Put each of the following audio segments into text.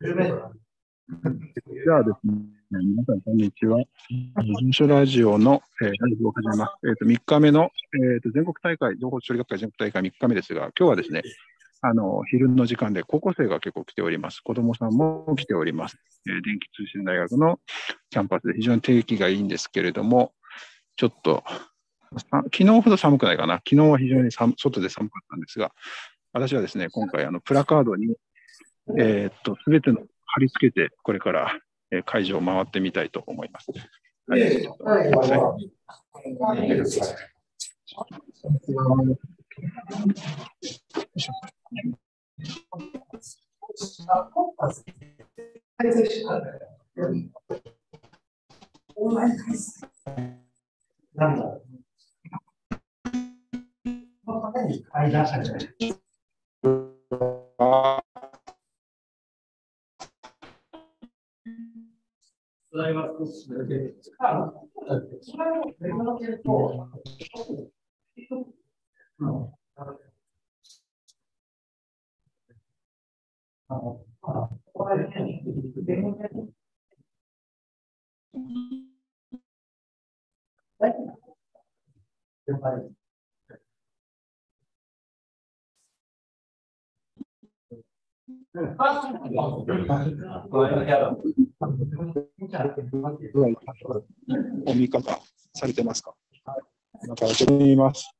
じゃあですね、皆さん、こんにちは。事務ラジオの、えー、ライブを始めます。えっ、ー、と、3日目の、えーと、全国大会、情報処理学会全国大会3日目ですが、今日はですね、あの、昼の時間で高校生が結構来ております。子供さんも来ております。えー、電気通信大学のキャンパスで非常に天気がいいんですけれども、ちょっと、昨日ほど寒くないかな。昨日は非常に寒外で寒かったんですが、私はですね、今回、あの、プラカードに、えー、っと、すべての貼り付けて、これから、えー、会場を回ってみたいと思います。はい。なんだこの方に買い。出したじゃない。は。い。了解。お見方されてますか？今からちょっと見ます。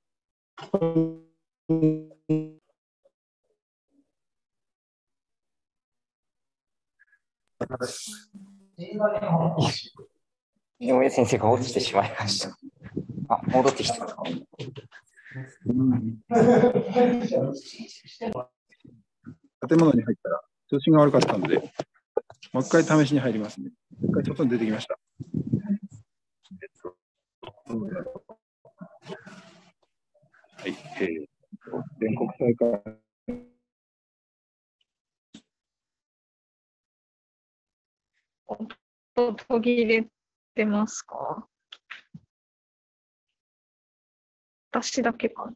井上先生が落ちてしまいました。あ、戻ってきた。うん建物に入ったら調子が悪かったので、もう一回試しに入りますね。もう一回外に出てきました。はい、えー、全国大会。音途切れてますか？私だけか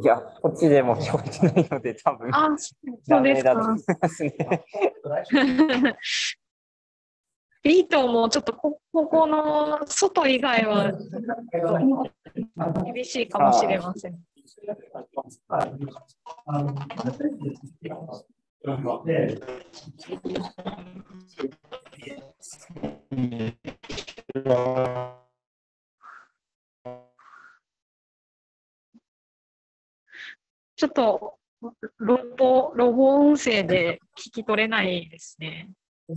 いや、こっちでも聞こえてないので、多分あ、そうですか。ますね。ビートもちょっとここの外以外は厳しいかもしれません。ちょっとロボ、ロボ音声で聞き取れないですね。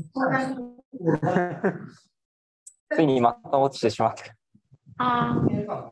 ついにまた落ちてしまった。ああ。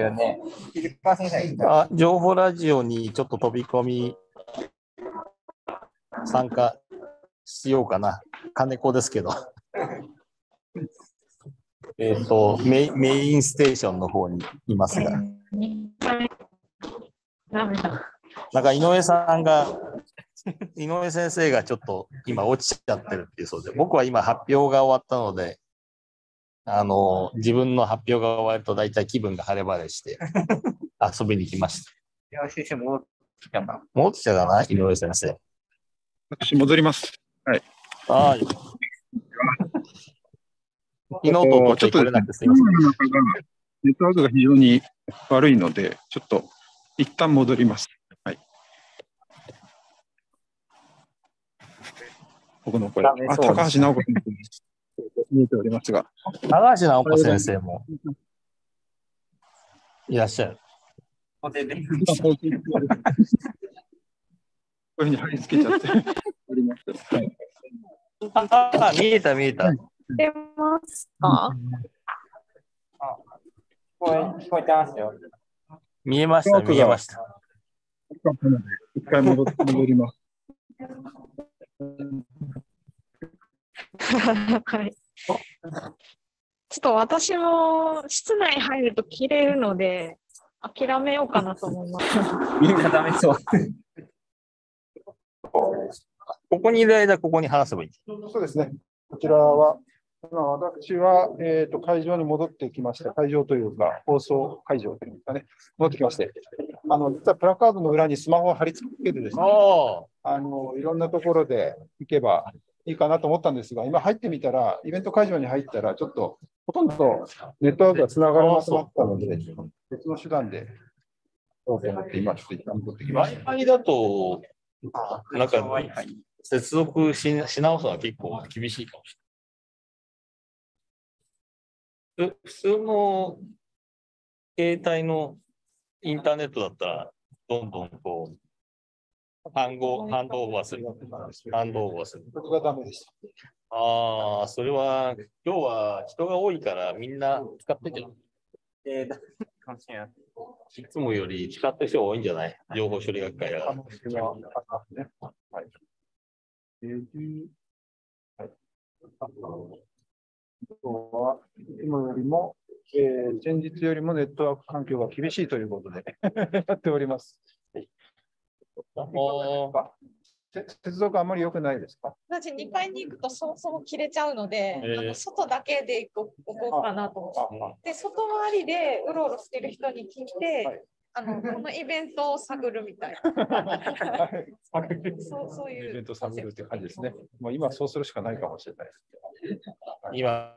よね。あ情報ラジオにちょっと飛び込み参加しようかな。金子ですけど。えっとメ、メインステーションの方にいますが。なんか井上さんが、井上先生がちょっと今落ちちゃってるっていうそうで、僕は今発表が終わったので、あの、自分の発表が終わると大体気分が晴れ晴れして 遊びに来ました。井上先生戻ってきたか戻ってきたかな？井上先生。私戻ります。はい。はい。昨日とちょっとれなくてすみません。ネットワークが非常に悪いので、ちょっと一旦戻ります。はい。僕の声。あ、高橋直子先生です。見えておりますが。高橋直子先生もいらっしゃる。ここでね。こういうふうに貼り付けちゃっております。はいああ、見えた見えた。出ますか？聞こえ聞こえてますよ。見えました、見えました。一回戻って戻ります。はい。ちょっと私も室内入ると切れるので、諦めようかなと思います。みんなダメそう。ここにいる間、ここに話せばいい。そうですね。こちらは、今私は、えー、と会場に戻ってきました。会場というか、放送会場というんですかね。戻ってきまして、あの実はプラカードの裏にスマホを貼り付けてですね、ああのいろんなところで行けばいいかなと思ったんですが、今入ってみたら、イベント会場に入ったら、ちょっとほとんどネットワークがつながらなくなったので、別の手段で、そうと思って、今ちょっと一旦戻ってきました。Wi-Fi だと、なんか、接続しし直すのは結構厳しいかもしれない。ふ普通の携帯のインターネットだったら、どんどんこう、ハンゴ、ハンドオーバーする。ハンドオーバーする。これがダメでした。ああ、それは、今日は人が多いからみんな使ってて、えー、だかもしれない。いつもより使ってる人が多いんじゃない？情報処理学会は。い。えーはい。あとは、今よりも、えー前日よりもネットワーク環境が厳しい。とい。うことでやっております。あーせ接続あんまり良くないですか？私2階に行くとそもそも切れちゃうので、えーあの外だけで行こう行こうかなと思って。で、外回りでうろうろしてる人に聞いて、はいあの このイベントを探るみたいな。はいそうそういうイベント探るって感じですね。もう今そうするしかないかもしれないです。今、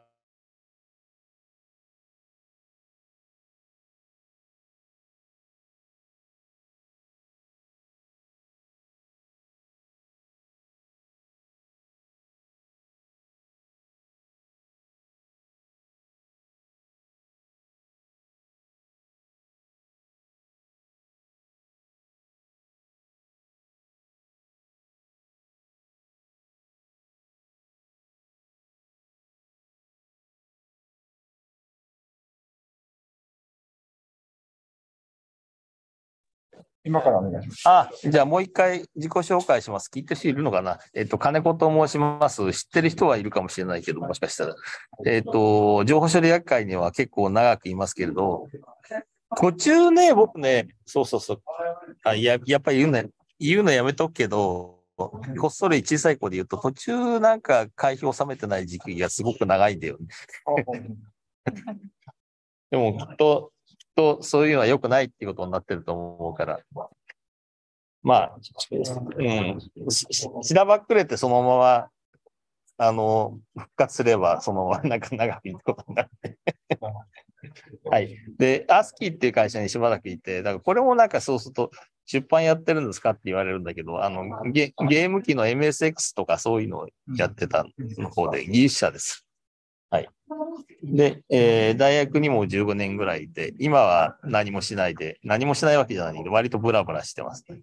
今からお願いします。あ、じゃあもう一回自己紹介します。聞いてる人いるのかなえっと、金子と申します。知ってる人はいるかもしれないけど、もしかしたら。えっと、情報処理学会には結構長くいますけれど、途中ね、僕ね、そうそうそう。あややっぱり言うの、言うのやめとくけど、こっそり小さい子で言うと、途中なんか会費を納めてない時期がすごく長いんだよね。でもきっと、とそういうのは良くないっていうことになってると思うから。まあ、うん。しらばっくれてそのまま、あの、復活すれば、そのまま なんか長くいくことになって。はい。で、アスキーっていう会社にしばらくいて、だからこれもなんかそうすると、出版やってるんですかって言われるんだけど、あの、ゲゲーム機の MSX とかそういうのをやってたの方で、技術者です。はい。で、えー大学にも15年ぐらいいて、今は何もしないで、何もしないわけじゃないけど、割とブラブラしてますね。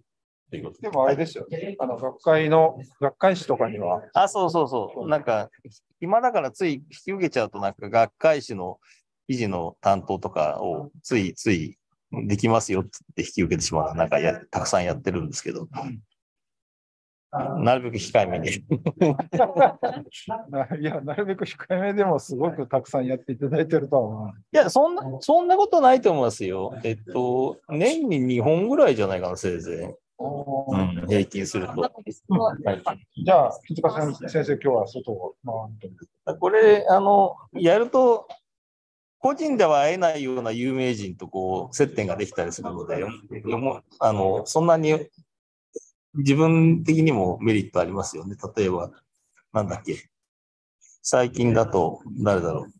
ということでもあれですよね。あの学会の、学会誌とかには、あ、そうそうそう。なんか、今だからつい引き受けちゃうと、なんか学会誌の記事の担当とかをついついできますよって引き受けてしまう。なんかや、たくさんやってるんですけど、なるべく控えめに。いや、なるべく控えめでもすごくたくさんやっていただいてるとは思う。いや、そんな、そんなことないと思いますよ。えっと、年に2本ぐらいじゃないかな、せいぜい。うん、平均すると。はいじゃあ、木塚先生、今日は外を回ってこれ、あの、やると、個人では会えないような有名人とこう、接点ができたりするので、あの、そんなに自分的にもメリットありますよね。例えば、なんだっけ。最近だと、誰だろう。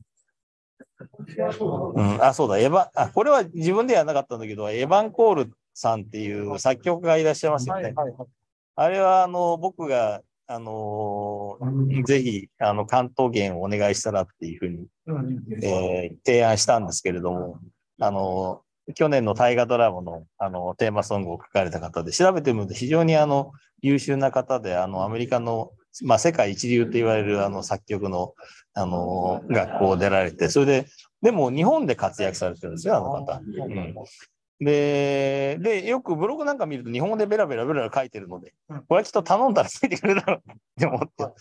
うん、あ、そうだ、エヴァ、あ、これは自分ではなかったんだけど、エヴァン・コールさんっていう作曲家がいらっしゃいますよね。はいはいはい。あれは、あの、僕が、あのー、ぜひ、あの、関東圏をお願いしたらっていうふうに、えー、提案したんですけれども、あのー、去年の大河ドラマのあのテーマソングを書かれた方で、調べてみると非常にあの優秀な方で、あのアメリカの、まあ、世界一流と言われるあの作曲のあの学校を出られて、それで、でも日本で活躍されてるんですよ、あの方。うんで、で、よくブログなんか見ると日本語でベラベラベラベラ書いてるので、これはちょっと頼んだらついてくれるだろうって思って。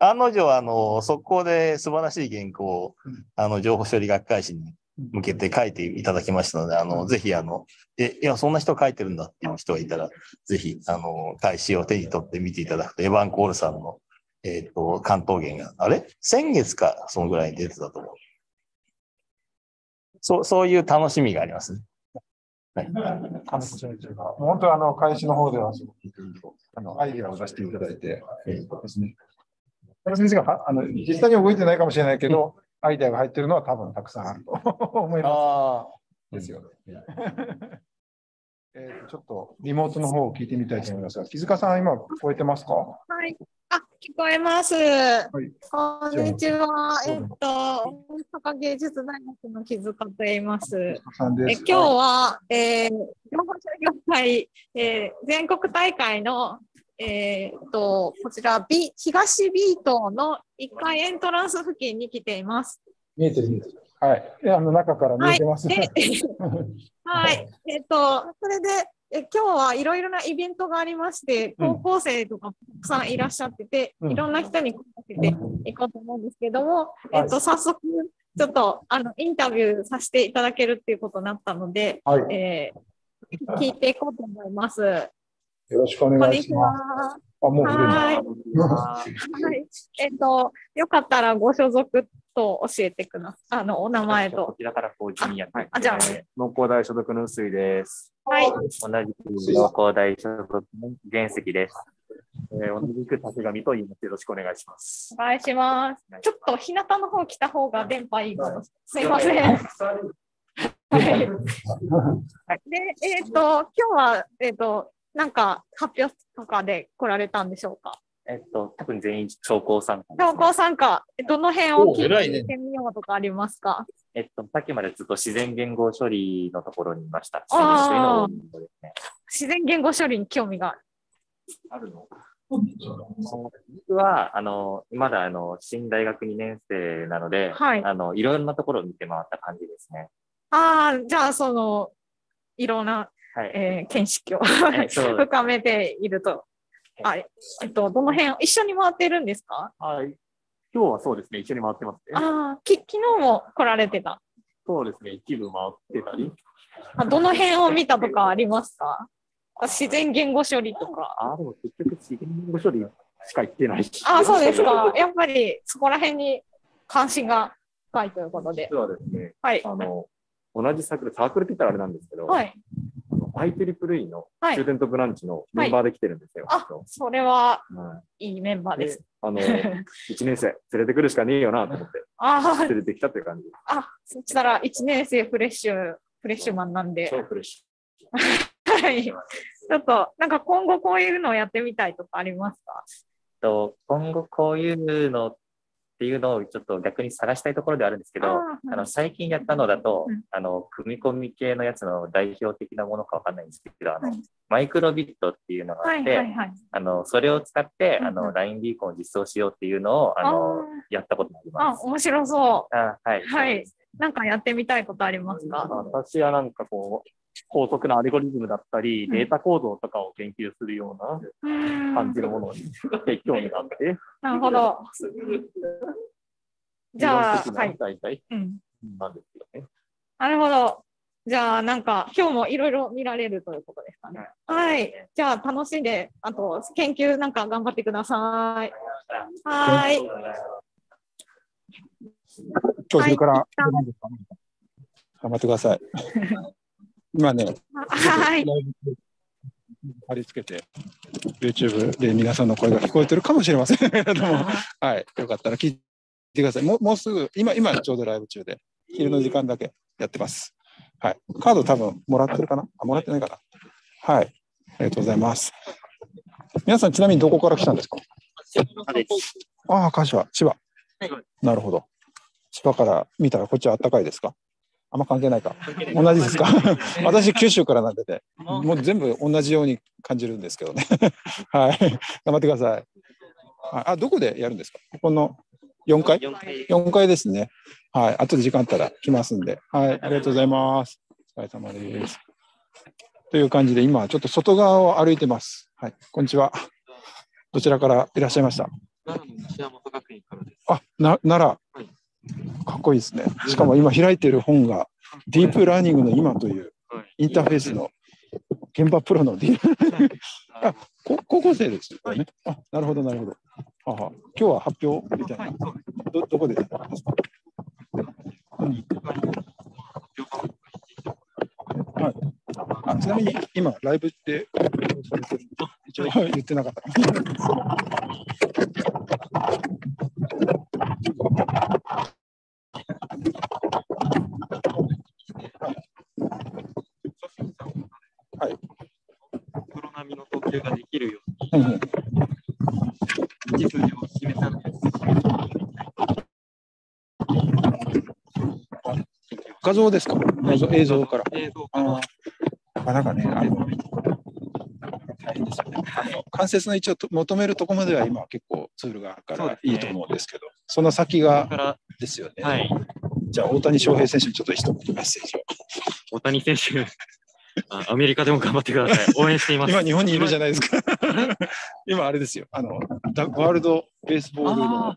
案の定、あの、速攻で素晴らしい原稿を、あの、情報処理学会誌に向けて書いていただきましたので、あの、ぜひ、あの、え、いや、そんな人書いてるんだっていう人がいたら、ぜひ、あの、開始を手に取って見ていただくと、エヴァン・コールさんの、えっ、ー、と、関東源が、あれ？先月か、そのぐらいに出てたと思う。そう、そういう楽しみがありますね。はい。本当あの、開始の方ではあの、アイディアを出していただいて、ですね。先生があの実際に動いてないかもしれないけど、アイデアが入ってるのは多分たくさんあると思います。ですよね。えちょっとリモートの方を聞いてみたいと思いますが、木塚さん、今聞こえてますか？はい。あ、聞こえます。はい、こんにちは。えっと、大阪芸術大学の木塚と言います。え今日は、えー、情報処理業界、えー、全国大会のえー、と、こちら、B、東 B 棟の1階エントランス付近に来ています。見えてるんです。はい。あの中から見えてます、ね。はい。えっ、と、それで、え今日はいろいろなイベントがありまして、高校生とかたくさんいらっしゃってて、うん、いろんな人に声かけていこうと思うんですけども、うん、えっ、と、早速、ちょっと、あの、インタビューさせていただけるっていうことになったので、はい、えー、聞いていこうと思います。よろしくお願いします。あ、もうはい。はい。えっと、よかったらご所属と教えてください。あの、お名前と。こちらからこう、ジュニア。はい。あ、じゃあ、農工大所属の薄井です。はい。同じく農工大所属の原石です。えー、同じく竹上と言います。よろしくお願いします。お願いします。ちょっと日向の方来た方が電波いいかも。すいません。はい。で、えっ、ー、と、今日は、えっ、ー、と、なんか発表とかで来られたんでしょうか？えっと、多分全員聴講参加、ね。聴講参加。どの辺を聞いてみようとかありますか、ね、えっと、さっきまでずっと自然言語処理のところにいました。あね、自然言語処理に興味がある。あるの？僕は、あの、まだ、あの、新大学2年生なので、はい。あの、いろんなところを見て回った感じですね。ああ、じゃあ、その、いろんなはい、えー、見識を深めていると。はい。えっと、どの辺、一緒に回ってるんですか？はい。今日はそうですね、一緒に回ってますね。ああ、き昨日も来られてた。そうですね、一部回ってたり。あどの辺を見たとかありますか？自然言語処理とか。あでも結局自然言語処理しか言ってないし。あそうですか。やっぱりそこら辺に関心が深いということで。実はですね、はい。あの、同じサークル、サークルって言ったらあれなんですけど、はい。IEEE のスチューデントブランチのメンバーで来てるんですよ。はい、あ、それはいいメンバーです。あの、1年生連れてくるしかねえよなと思って、あ連れてきたっていう感じ。あ、そしたら1年生フレッシュ、フレッシュマンなんで。超フレッシュ。はい。ちょっと、なんか今後こういうのをやってみたいとかありますか？と今後こういうのっていうのをちょっと逆に探したいところであるんですけど、あの最近やったのだと、うん、あの組み込み系のやつの代表的なものかわかんないんですけど、あの、マイクロビットっていうのがあって、あのそれを使って、あの LINE ビーコンを実装しようっていうのをあのやったことがあります。あ、面白そう。あはい。はい。なんかやってみたいことありますか？私はなんかこう、高速なアルゴリズムだったり、データ構造とかを研究するような感じのものに興味があって。なるほど。じゃあ、はい。大体、うん、なんですよね。なるほど。じゃあ、なんか、今日もいろいろ見られるということですかね。はい。じゃあ、楽しんで、あと、研究なんか頑張ってください。はい。今日昼から、頑張ってください。今ね、はい。貼り付けて、YouTube で皆さんの声が聞こえてるかもしれませんけれども、はい。よかったら聞いててください。もうもうすぐ、今、今ちょうどライブ中で、昼の時間だけやってます。はい。カード多分もらってるかな？あ、もらってないかな？はい。ありがとうございます。皆さん、ちなみにどこから来たんですか？ああ、柏、千葉。なるほど。千葉から見たらこっちは暖かいですか？あんま関係ないか。同じですか？私、九州からなんでて、もう全部同じように感じるんですけどね。はい。頑張ってください。あ、どこでやるんですか？ここの4階 ?4 階ですね。はい。後で時間あったら来ますんで。はい。ありがとうございます。お疲れ様です。という感じで、今、ちょっと外側を歩いてます。はい。こんにちは。どちらからいらっしゃいました？奈良の西山学院からです。あ、な奈良。はい、かっこいいですね。しかも今開いている本が、ディープラーニングの今というインターフェースの現場プロのディープあ高校生ですよね。あ、なるほど、なるほど。はは今日は発表みたいな。どどこでですか、うんはい、あちなみに今、ライブって一応 言ってなかった。はい。プロ並みの投球ができるように、道筋を示さない画像ですか？画像映像から。映像から。あなんかね、あの大変ですよね。あの関節の位置を求めるところまでは今結構ツールがあるからいいと思うんですけど、その先がですよね。はい、じゃあ大谷翔平選手にちょっと一言メッセージを。大谷選手 あ、アメリカでも頑張ってください。応援しています。今日本にいるじゃないですか。今あれですよ。あのワールドベースボールの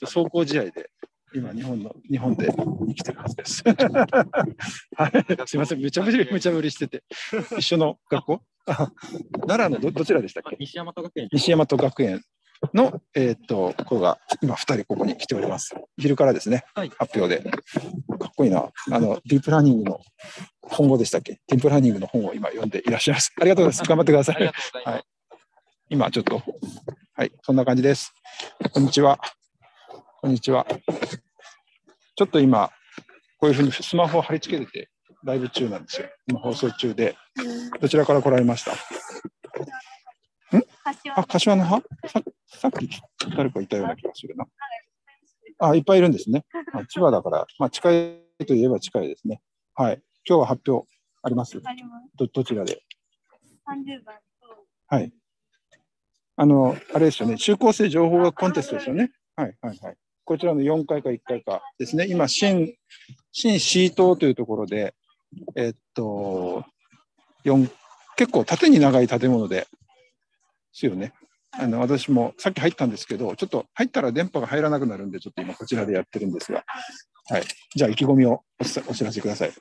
走行試合で今日本の日本で生きてるはずです。はい、すみません、めちゃめちゃめちゃ無理してて、一緒の学校？奈良のどどちらでしたっけ？西大和学園。西大和学園の、えー、っと、子が今2人ここに来ております。昼からですね、はい、発表で。かっこいいな。あの、ディープラーニングの本語でしたっけ？ディープラーニングの本を今読んでいらっしゃいます。ありがとうございます。頑張ってください。いはい、今ちょっと、はい、そんな感じです。こんにちは。こんにちは。ちょっと今、こういうふうにスマホを貼り付けてて、ライブ中なんですよ。今放送中で。どちらから来られましたん？あ、柏の葉？ささっき誰かいたような気がするな。あ、いっぱいいるんですね。あ千葉だから、まあ、近いといえば近いですね。はい。今日は発表あります？どどちらで ?30 番と。はい。あの、あれですよね。中高生情報学コンテストですよね。はいはいはい。こちらの4回か1回かですね。今、新、新シートというところで、えっと、4、結構縦に長い建物ですよね。あの私もさっき入ったんですけど、ちょっと入ったら電波が入らなくなるんで、ちょっと今こちらでやってるんですが、はい。じゃあ意気込みをお知らせください。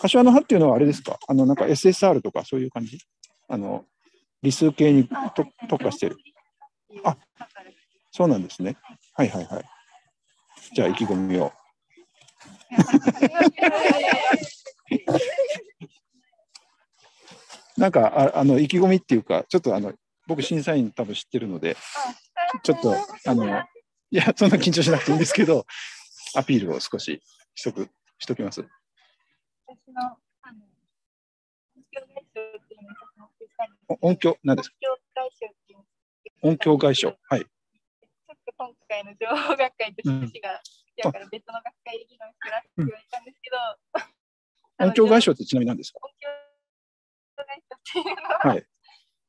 柏の葉っていうのはあれですか？あの、なんか SSR とかそういう感じ？あの、理数系に特化してる。あ、そうなんですね。はいはいはい。じゃあ意気込みを。なんかああの意気込みっていうか、ちょっとあの僕審査員多分知ってるので、ちょっとあのいやそんな緊張しなくていいんですけど、アピールを少ししとくしときます。音響なんですか音響外傷。はい。今回の情報学会と趣旨が違うから別の学会で議論してなって言われたんですけど、音響外傷ってちなみに何ですか？音響外傷っていうのは、はい、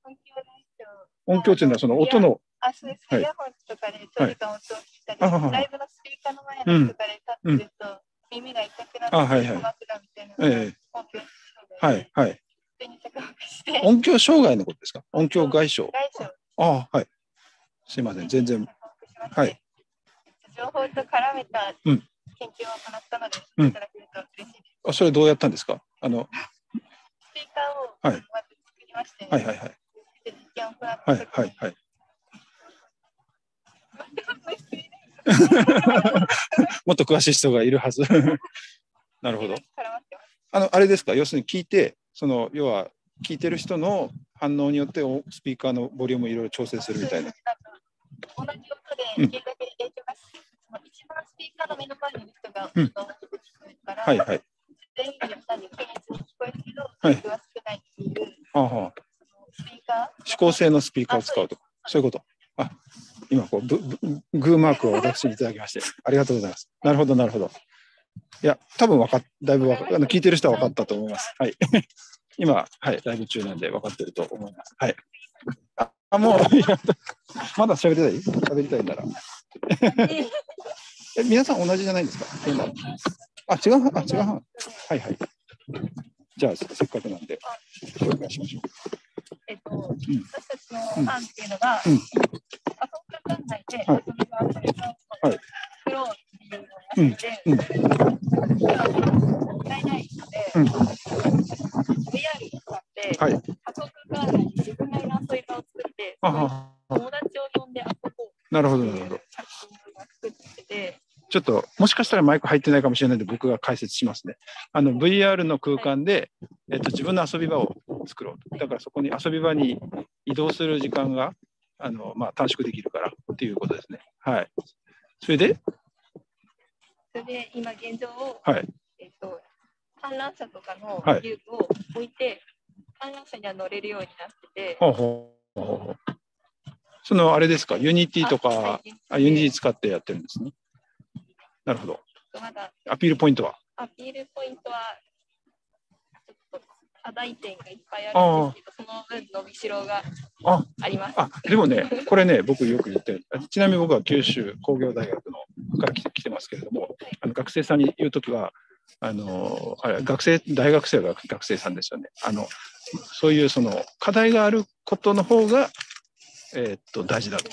音響外傷。音響っていうのはその音の。あ、そうです。イヤホンとかで長時間音を聞いたり、はい、ライブのスピーカーの前のとかで立ってると、耳が痛くなって、はいはい、みたいな、ええ、音響はいはい。音響障害のことですか？音響外傷。外傷。ああ、はい。すいません、全然はい。情報と絡めた研究を行ったので、うん、いただけると嬉しいです。あ、それどうやったんですか？あの、スピーカーをまず作りまして、はい、はいはいはい実験を行ったはいはいはい。もっと詳しい人がいるはず。なるほど。あの、あれですか、要するに聞いて、その、要は、聞いてる人の反応によってスピーカーのボリュームをいろいろ調整するみたいな。同じ音で聞いただけで影響が、うん、一番スピーカーの目の前にいる人が音が大きく聞こえるから、はいはい、全員で同じ検閲に聞こえるけど、はい、は少ないっていう、はあはあ、スピーカー指向性のスピーカーを使うとか、そういうこと。あ今こうブブ、グーマークを私にいただきまして、ありがとうございます。なるほど、なるほど。いや、多分分かっ、だいぶ分かあの聞いてる人は分かったと思います。はい。今、はい、ライブ中なんで分かってると思います。はい。あ、もう、まだ喋りたい？喋りたいなら。え、皆さん同じじゃないんですか？あ、違う、あ、違う？はいはい。じゃあ、せっかくなんで、紹介しましょう。えっと、うん、私たちの班っていうのが、うん、あそこ館内で遊び場、遊び場を作ろうってい。うのをやってて、うん、うん、もったいないので、うん、VR を使って、はい、に自分なりの遊び場を作って、友達を呼んで遊ぼう。なるほど、なるほど。ちょっと、もしかしたらマイク入ってないかもしれないので、僕が解説しますね。あの、VR の空間で、えっと、自分の遊び場を作ろうと。だからそこに遊び場に移動する時間が、あの、まあ、短縮できるからっていうことですね。はい。それでそれで、今現状を、はい。えっと、観覧車とかの遊具を置いて、はい、観覧車には乗れるようになってて、ほうほうほうそのあれですか、ユニティとか、あユニティ使ってやってるんですね。なるほど。まだ。アピールポイントは？アピールポイントは、課題点がいっぱいあるんですけど、その分伸びしろがあります。あでもね、これね、僕よく言ってる。ちなみに僕は九州工業大学のから来てますけれども、あの学生さんに言うときは、あのあれ学生大学生が学生さんですよね。あのそういうその課題があることの方が、えー、っと大事だと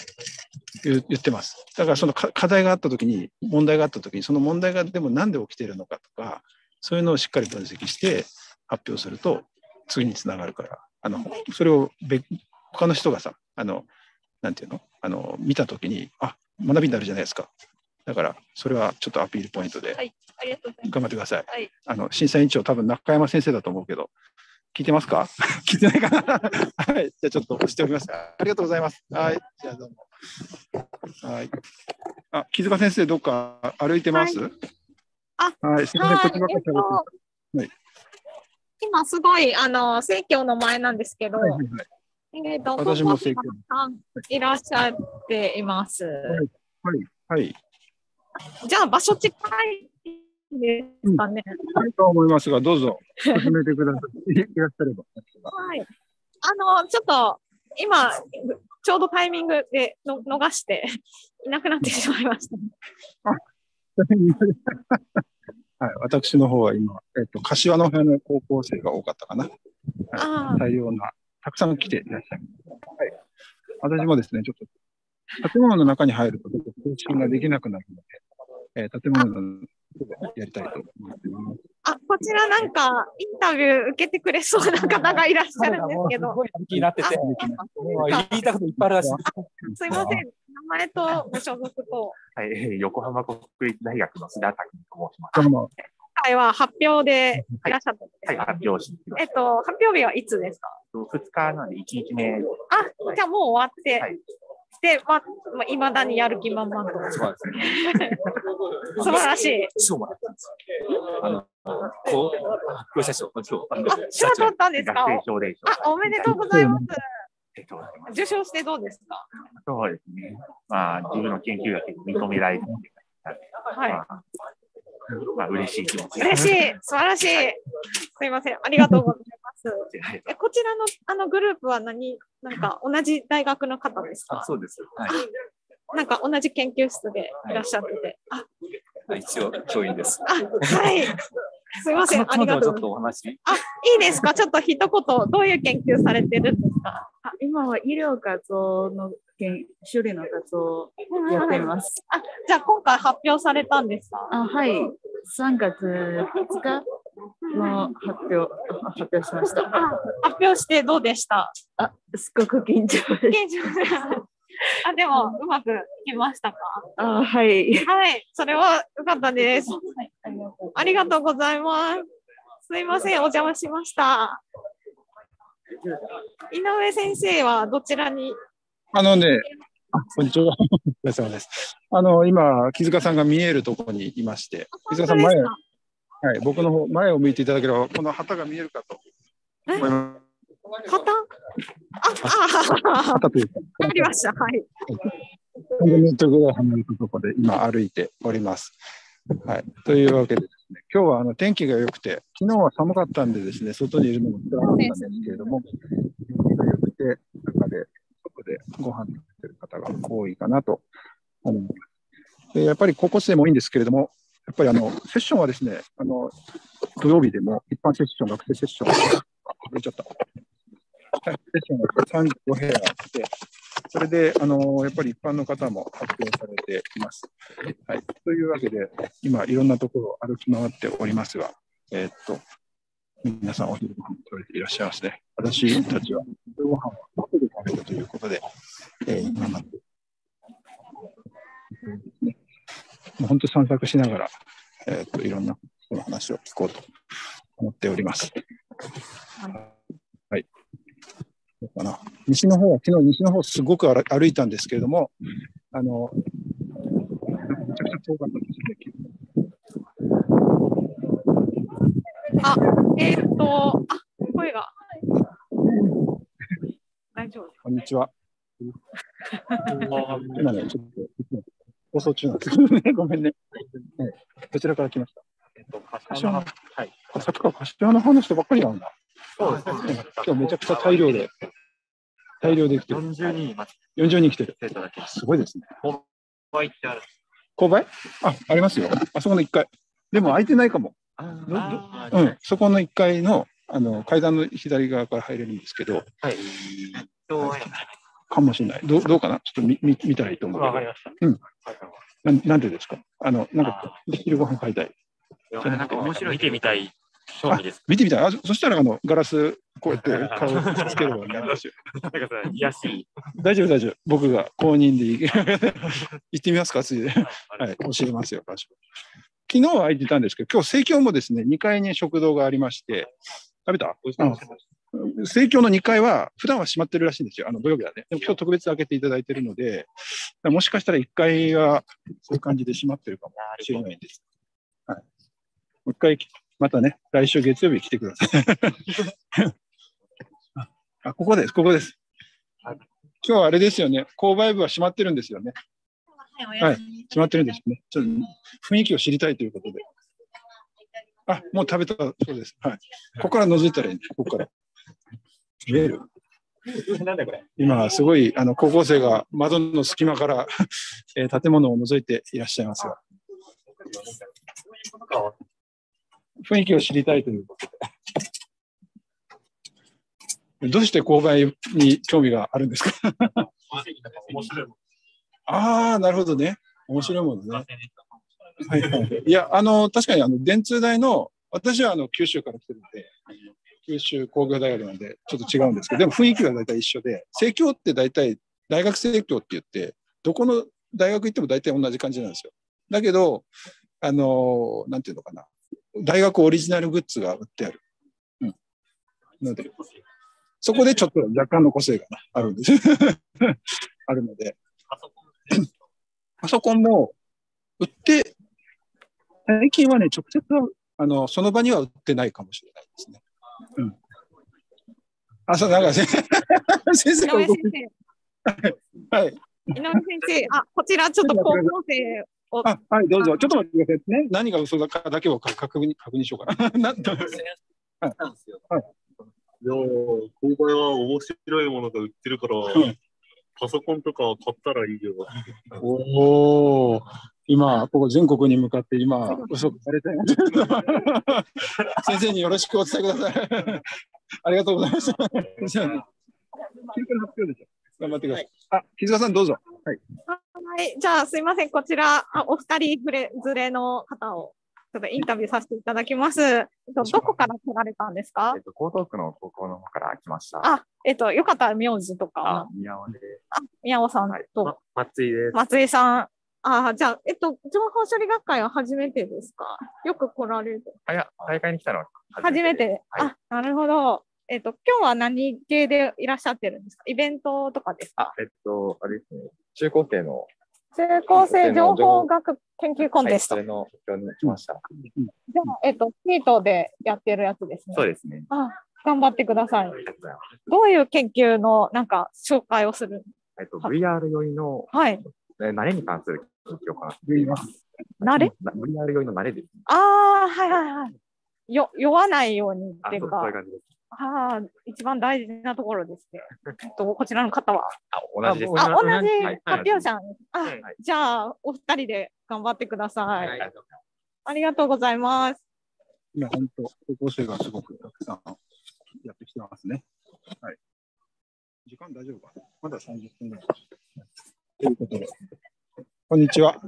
言ってます。だからその課題があった時に問題があった時にその問題がでも何で起きているのかとかそういうのをしっかり分析して発表すると次につながるからあのそれを別他の人がさあのなんていうの？あの見た時にあ学びになるじゃないですか。だからそれはちょっとアピールポイントで頑張ってください。はい、あの審査委員長多分中山先生だと思うけど聞いてますか？聞いてないかな？はい。じゃあちょっと押しておきます。ありがとうございます。はい。じゃあどうも。はい。あ、木塚先生、どっか歩いてます、はい、あ、はい。すみません、こっちばっかり喋って、はい。今すごい、あの、生協の前なんですけど、はいはいはい、えっ、ー、と、私も生協いらっしゃっています。はい。はい。じゃあ、場所近いですかね。うん、いと思いますが、どうぞ、進めてください。いらっしゃれば。はい。あの、ちょっと、今、ちょうどタイミングでの逃していなくなってしまいました、はい、私の方は今、えっと、柏の辺の高校生が多かったかな。はい、大量な、たくさん来ていらっしゃいます。はい、私もですね、ちょっと、建物の中に入ると、更新ができなくなるので、えー、建物のやりたいと思っています。あ、こちらなんかインタビュー受けてくれそうな方がいらっしゃるんですけど。すごい気になってて、言いたこといっぱいあるらしい。すいません、名前とご所属と。はい、横浜国立大学の須田滝と申します。今回は発表でいらっしゃったんですはい、はい、発表しえっと、発表日はいつですか ?2 日なんで1日目。あ、じゃあもう終わって。はいで、まあ、まあ、未だにやる気満々と。そうですね。素晴らしい。賞もらったんですあの、こう、発表者賞、今日。あ、賞取ったんですかあ、おめでとうございます。受賞してどうですか？そうですね。まあ、自分の研究が認められるはい。まあ、まあ、嬉しい気持ち。嬉しい。素晴らしい。すいません。ありがとうございます。えこちらのあのグループは何、なんか 同じ大学の方ですか？そうです。はい。なんか同じ研究室でいらっしゃってて。あ一応、教員です。あ、はい。すみません。ありがとう。ちょっとお話。あ、いいですか？ちょっと一言、どういう研究されてるんですか？あ、今は医療画像の処理の画像をやっています。あ、じゃあ今回発表されたんですか？あ、はい。3月2日の発表、発表しました。発表してどうでした？あ、すごく緊張緊張 あ、でも、うまくいきましたか？あ、はい。はい、それはよかったです。ありがとうございます。すいません、お邪魔しました。井上先生はどちらに？あのね、あ、こんにちは。お疲れ様です。あの、今、木塚さんが見えるところにいまして、木塚さん前、はい、僕の方、前を向いていただければ、この旗が見えるかと思います。旗？あ、あ、旗というか。ありました。はい。30メートルぐらい離れたところで今歩いております。はい。というわけでですね、今日はあの天気が良くて、昨日は寒かったんでですね、外にいるのも辛かったんですけれども、天気が良くて、中で、でご飯食べてる方が多いかなと思います。でやっぱり高校生もいいんですけれども、やっぱりあの、セッションはですね、あの、土曜日でも一般セッション、学生セッション、あ、れちゃった。セッションが35部屋あって、それで、あのやっぱり一般の方も発表されています。はい、というわけで、今、いろんなところを歩き回っておりますが、えー、っと、皆さんお昼ご飯食べていらっしゃいますね。私たちは昼ご飯はどこで食べるということで、えー、頑張って。もう本当散策しながら、えー、っといろんな人の話を聞こうと思っております。はい。どうかな西の方は、昨日西の方すごく歩いたんですけれども、あの、めちゃくちゃ遠かったですね。あ、えー、っと、あ、声が。大丈夫こんにちは。今ね、ちょっと、放送中なんですね。ごめんね。どちらから来ました？えっと、柏の、はい。あ、さっきから柏の話ばっかりなんだ。そうですね。今日めちゃくちゃ大量で、大量で来てる。40人います。40人来てる。すごいですね。購買ってある購買あ、ありますよ。あそこの1階。でも空いてないかも。うん、そこの1階のあの階段の左側から入れるんですけど、はい。かもしれない。どどうかな？ちょっと見見見たらいいと思う。わかりました。うん。ななんでですか？あの、なんか、できるご飯買いたい。なんか面白い。見てみたい興味です。見てみたい。あそしたら、あの、ガラス、こうやって 顔をつければいいんですよ。なんかさ、癒しい。大丈夫、大丈夫。僕が公認でいい。行ってみますか、ついで。はい、教えますよ、場所。昨日は空いてたんですけど、今日、盛況もですね、2階に食堂がありまして、食べた？盛況の2階は、普段は閉まってるらしいんですよ。あの、土曜日はね。でも今日特別開けていただいているので、もしかしたら1階はそういう感じで閉まってるかもしれないんです。はい。もう一回またね、来週月曜日来てください。あ、ここです、ここです。今日はあれですよね、購買部は閉まってるんですよね。はい、閉まってるんですね。ちょっと雰囲気を知りたいということで。あ、もう食べたそうです。はい。ここから覗いたらいい、ここから。見える？なんだこれ今、すごいあの高校生が窓の隙間から、えー、建物を覗いていらっしゃいますが。雰囲気を知りたいということで。どうして購買に興味があるんですか？ああ、なるほどね。面白いものね。い、や、あの、確かにあの電通大の、私はあの九州から来てるんで、九州工業大学なんで、ちょっと違うんですけど、でも雰囲気は大体一緒で、生協って大体、大学生協って言って、どこの大学行っても大体同じ感じなんですよ。だけど、あの、なんていうのかな。大学オリジナルグッズが売ってある。うん。なので、そこでちょっと若干の個性があるんです。あるので。パソコンも売って、最近はね、直接は、あの、その場には売ってないかもしれないですね。うん。あ、そう、なんか 先生が動く。はい。井上先生、あ、こちらちょっと高校生あはい、どうぞ。ちょっと待ってくださいね。何が嘘だかだけを確認確認しようかな。なんと。はい。はい。いや購買は面白いものが売ってるから、パソコンとか買ったらいいよ。おお、今、ここ全国に向かって今、嘘されて先生によろしくお伝えください。ありがとうございました。発表でしょ。頑張ってください。あ、木塚さんどうぞ。はい。はい、じゃあすいません。こちら、あお二人ずれの方をちょっとインタビューさせていただきます。えっと、どこから来られたんですか？えっと、江東区の高校の方から来ました。あ、えっと、よかったら名字とか。宮尾で。あ、宮尾さんと。はいま、松井です。松井さん。あじゃあ、えっと、情報処理学会は初めてですか？よく来られるあ、いや、大会に来たのは初めて。はい、あ、なるほど。えっと、今日は何系でいらっしゃってるんですか？イベントとかですか？えっと、あれですね、中高生の。中高生情報学研究コンテスト。はい、それのました。じゃあ、えっと、シートでやってるやつですね。そうですね。あ頑張ってください。どういう研究のなんか紹介をする？えっと、VR 寄りの、はい。え慣れに関する聞きようかな。慣れ？な無理やり酔いの慣れです。ああ、はいはいはい。よ、酔わないようにっていうかそういう、感じです。ああ、一番大事なところですね。えっと、こちらの方は。あ、同じです。あ、同じはい発表者。あ、はいじゃあ、お二人で頑張ってください。はいありがとうございます。いや、本当、高校生がすごくたくさんやってきてますね。はい。時間大丈夫かな？まだ30分ぐらい。ということで、こんにちは。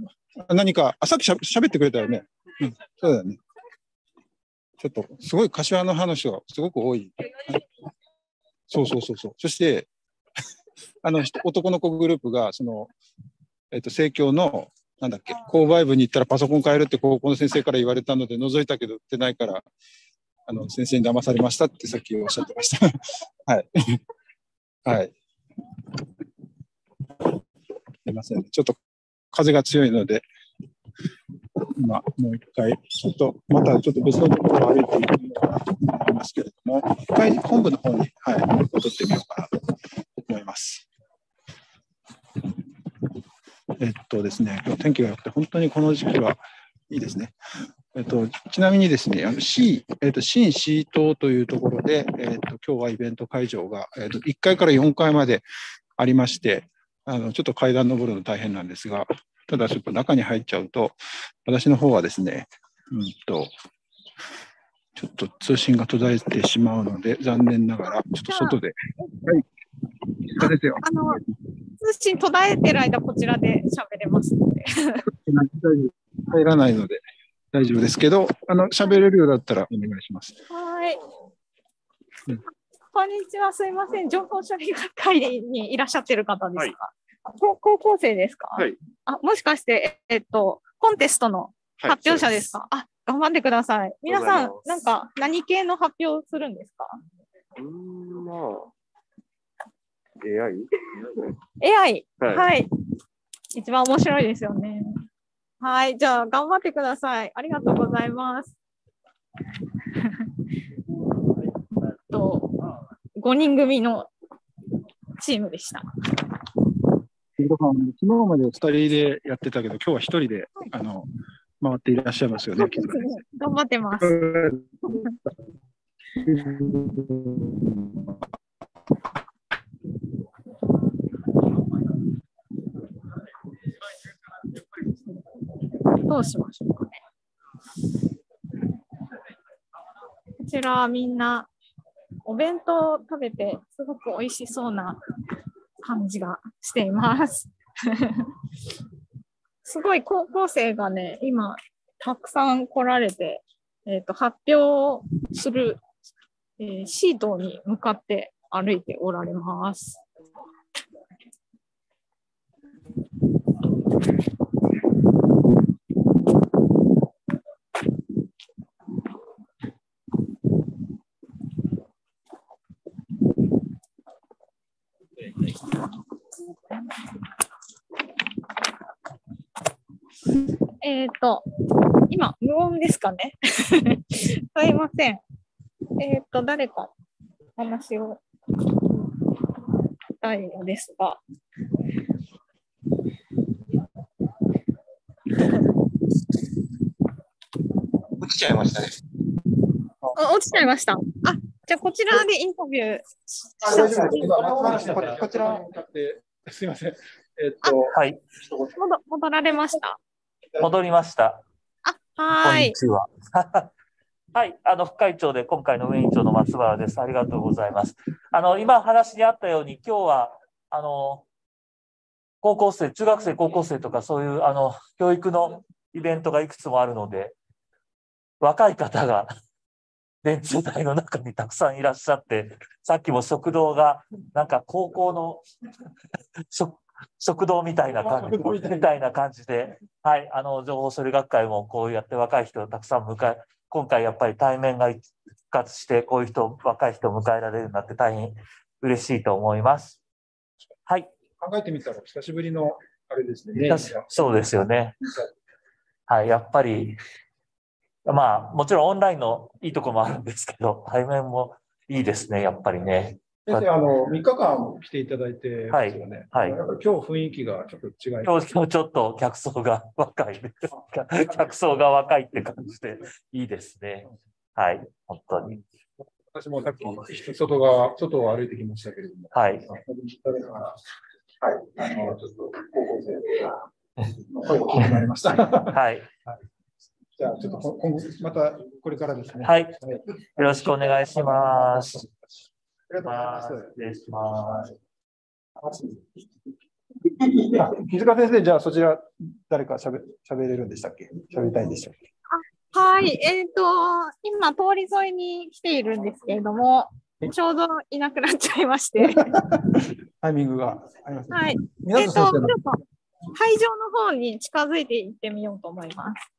あ何か、あ、さっきしゃ喋ってくれたよね。うん、そうだよね。ちょっと、すごい柏の話がすごく多い。そうそうそうそう。そして、あの、男の子グループが、その、えっと、生協の、なんだっけ、購買部に行ったらパソコン買えるって高校の先生から言われたので、覗いたけど売ってないから、あの、先生に騙されましたってさっきおっしゃってました。はい。はい。すいません。ちょっと風が強いので、今、もう一回、ちょっと、またちょっと別のところを歩いていくのかなと思いますけれども、一回本部の方に、はい、戻ってみようかなと思います。えっとですね、今日天気が良くて、本当にこの時期はいいですね。えっと、ちなみにですね、あの C、えっと、新 C 棟というところで、えっと、今日はイベント会場が、えっと、1階から4階までありまして、あの、ちょっと階段登るの大変なんですが、ただちょっと中に入っちゃうと、私の方はですね、うんと、ちょっと通信が途絶えてしまうので、残念ながら、ちょっと外で。はい。あの、通信途絶えてる間、こちらで喋れますので。入らないので大丈夫ですけど、あの、喋れるようだったらお願いします。はい。うんこんにちは、すいません。情報処理学会にいらっしゃってる方ですか、こ高校生ですか？はい。あ、もしかして、えっと、コンテストのはい発表者ですか、あ、頑張ってください。皆さん、なんか何系の発表するんですか？うーん、まあ、AI? ?AI。はいはい。一番面白いですよね。はい。じゃあ、頑張ってください。ありがとうございます。と、5人組のチームでした。杉戸さん、昨日まで2人でやってたけど、今日は1人で、あの、回っていらっしゃいますよね。頑張ってます。どうしましょうかね。こちらはみんなお弁当を食べてすごく美味しそうな感じがしています。すごい高校生がね、今たくさん来られて、えっ、と、発表する、えーシートに向かって歩いておられます。えっ、と、今、無音ですかね？すいません。えっ、と、誰か話をしたいのですが。落ちちゃいましたね。あ落ちちゃいました。あ、じゃあこちらでインタビューここちらすいません。えっと、はい。戻戻られました。戻りました。はこん。にちは。はい、あの副会長で今回の運営委員長の松原です。ありがとうございます。あの今話にあったように、今日はあの高校生、中学生、高校生とかそういうあの教育のイベントがいくつもあるので、若い方が電通大の中にたくさんいらっしゃって、さっきも食堂がなんか高校の 食食堂みたいな感じみたいな感じで、はい、あの情報処理学会もこうやって若い人をたくさん迎え、今回やっぱり対面が復活して、こういう人、若い人を迎えられるようになって大変嬉しいと思います。はい。考えてみたら久しぶりのあれですね。そうですよね。はい、やっぱり、まあ、もちろんオンラインのいいところもあるんですけど、対面もいいですね、やっぱりね。先生、あの、3日間来ていただいてますよね。はい。やっぱり今日雰囲気がちょっと違います。今日、今日ちょっと客層が若い。客層が若いって感じでいいですね。はい、本当に。私もさっき外側、外を歩いてきましたけれども。はい。はい。あの、ちょっと高校生の声が気になりました。はい。じゃあ、ちょっと今後、またこれからですね。はい。よろしくお願いします。ありがとうございます。失礼します。水川先生、じゃあそちら、誰かしゃべ喋れるんでしたっけ？喋りたいんでしたっけ？はい、えっ、と、今、通り沿いに来ているんですけれども、ちょうどいなくなっちゃいまして。タイミングがありますね。はい。皆えっ、と、ちょっと会場の方に近づいていってみようと思います。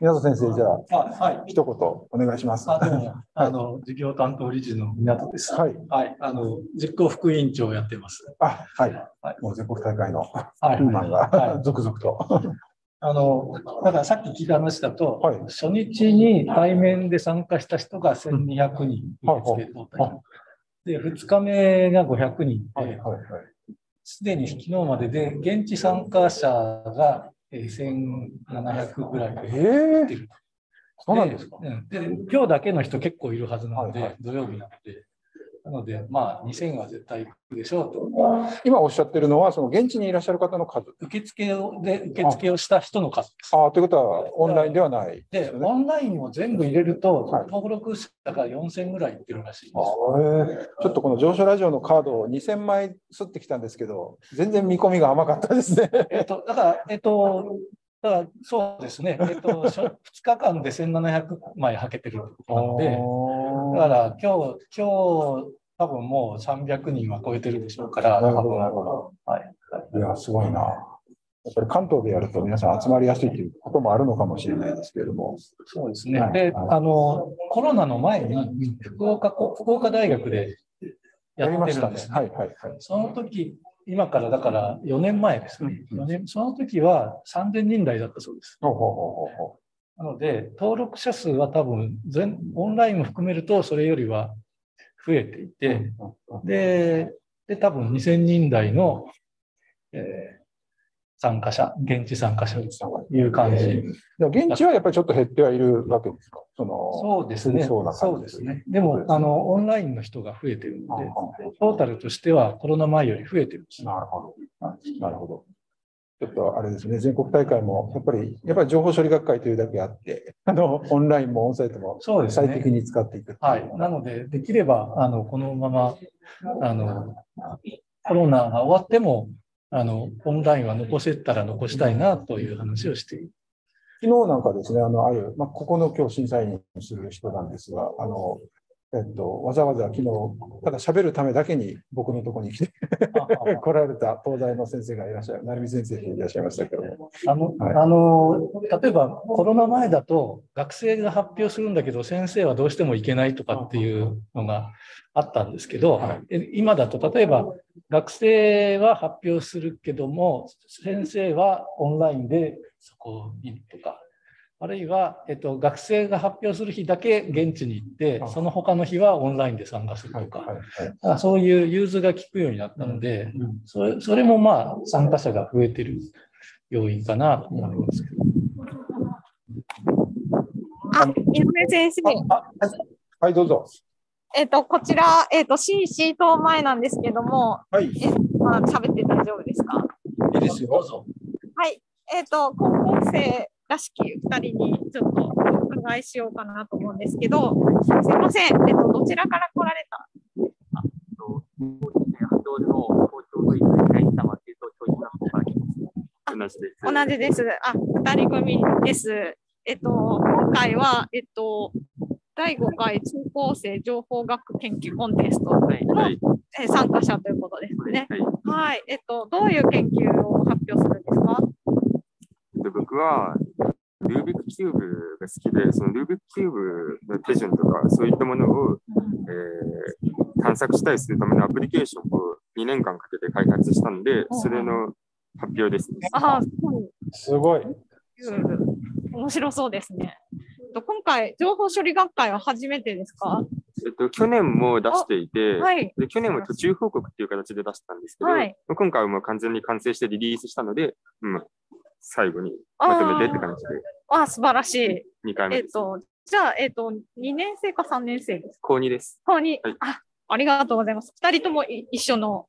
皆先生、じゃあ、はい。一言お願いします。あの、事業担当理事の港です。はい。はい。あの、実行副委員長をやってます。あ、はい。もう全国大会のはい続々と。あの、だからさっき聞いた話だと、初日に対面で参加した人が1200人受付トータルで、2日目が500人で、すでに昨日までで現地参加者がえー1700ぐらいでえてる。そうなんですか。うん。で、今日だけの人結構いるはずなので、土曜日なので、なので、まあ、2000は絶対行くでしょうと。今おっしゃってるのは、その現地にいらっしゃる方の数。受付をで受付をした人の数です。ああ、ということは、オンラインではない。で、オンラインを全部入れると、登録者が4000ぐらいいってるらしいです。えーちょっとこの上昇ラジオのカードを2000枚吸ってきたんですけど、全然見込みが甘かったですね。えっと、だから、えっと、だからそうですね、えっと、2日間で1700枚はけてるなので、だから今日、今日、多分もう300人は超えてるでしょうから、なるほど、なるほど。はい。いや、すごいな。やっぱり関東でやると皆さん集まりやすいということもあるのかもしれないですけれども。そうですね。はいで、あの、コロナの前に、福岡こ、福岡大学でやってるんです、はいはいはい。その時、今からだから4年前ですね。4年その時は3000人台だったそうです。なので、登録者数は多分全、オンラインも含めるとそれよりは増えていて、で、で、多分2000人台の、えー参加者、現地参加者という感じ。でも現地はやっぱりちょっと減ってはいるわけですか？そのそうですね。そうなそうですね。でも、あの、オンラインの人が増えてるので、トータルとしてはコロナ前より増えてるんです。なるほど。なるほど。ちょっとあれですね、全国大会もやっぱり、やっぱり情報処理学会というだけあって、あの、オンラインもオンサイトも最適に使っていく。はい。なので、できれば、あの、このまま、あの、コロナが終わっても、あの、オンラインは残せたら残したいなという話をしている。昨日なんかですね、あの、ある、まあ、ここの今日審査員にする人なんですが、あの、えっと、わざわざ昨日、ただ喋るためだけに僕のところに来て 来られた東大の先生がいらっしゃる、成美先生でいらっしゃいましたけども。あの、はい。あの、例えばコロナ前だと学生が発表するんだけど先生はどうしても行けないとかっていうのがあったんですけど、え今だと例えば学生は発表するけども先生はオンラインでそこにとか、あるいは、えっと、学生が発表する日だけ現地に行って、その他の日はオンラインで参加するとか、あそういう融通が利くようになったので、それそれもまあ参加者が増えてる要因かなと思いますけど。あ、井上先生。はい、どうぞ。えっ、と、こちら、えっ、と、新シート前なんですけども、はい。え、まあ、喋って大丈夫ですか？いいですよ。どうぞ。はい。えっ、と、高校生らしき二人にちょっとお伺いしようかなと思うんですけど、すいません。えっ、と、どちらから来られた？同じです。同じです。あ、二人組です。えっと、今回は、えっと、第5回中高生情報学研究コンテストの、え参加者ということですね。はい。えっと、どういう研究を発表するんですか？で僕はルービックキューブが好きで、そのルービックキューブの手順とか、そういったものを、えー探索したりするためのアプリケーションを2年間かけて開発したんで、それの発表です。あ、そうすごい。面白そうですね。と、今回、情報処理学会は初めてですか？えっと、去年も出していて、はい。で去年も途中報告っていう形で出したんですけど、はい。今回はもう完全に完成してリリースしたので、うん、最後にまとめてって感じで、あ、素晴らしい。2回目です。えっと、じゃあ、えっと、2年生か3年生ですか高2です。高2、あ、ありがとうございます。2人ともい一緒の。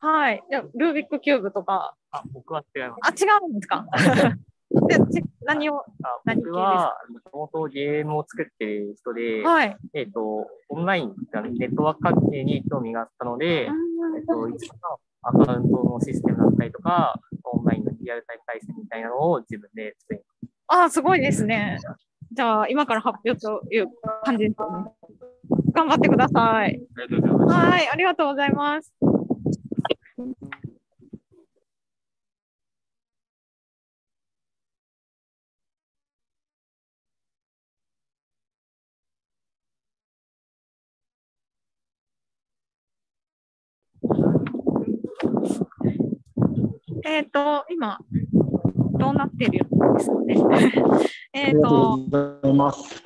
はい。じゃあルービックキューブとか。あ、僕は違います。あ、違うんですか？でち何を、何系です僕はか、もともとゲームを作ってる人で、はいえっ、と、オンライン、ネットワーク関係に興味があったので、えっ、と、一応アカウントのシステムだったりとか、オンラインのリアルタイム対戦みたいなのを自分で作りあ、すごいですね。じゃあ、今から発表という感じですね。頑張ってください。はい、ありがとうございます。えっ、と、今、どうなってるんですかね。えっと、ございます。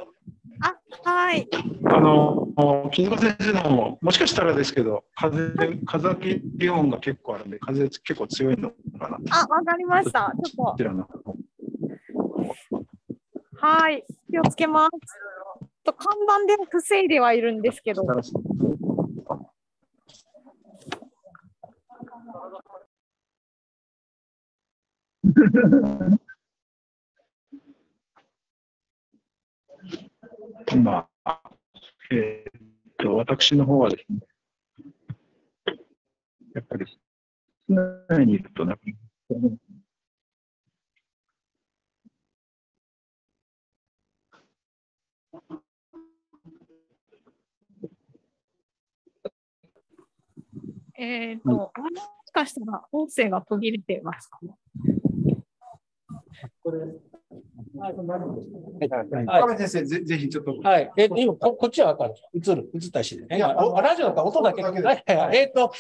あ、はい。あの、木塚先生の方も、もしかしたらですけど、風、風吹き音が結構あるんで、風結構強いのかな。あ、わかりました。ちょっ。と、はい。気をつけます。と看板で防いではいるんですけど。今、えーっと、私の方はですね、やっぱり、室内にいるとなかなかえっ、と、もしかしたら音声が途切れてますかね。岡部先生、ぜぜひちょっと。はい。えっ、と、今こ、こっちはわかる？映る？映ったしね。いやあラジオだから音だけ。はいはいはい。えっ、と、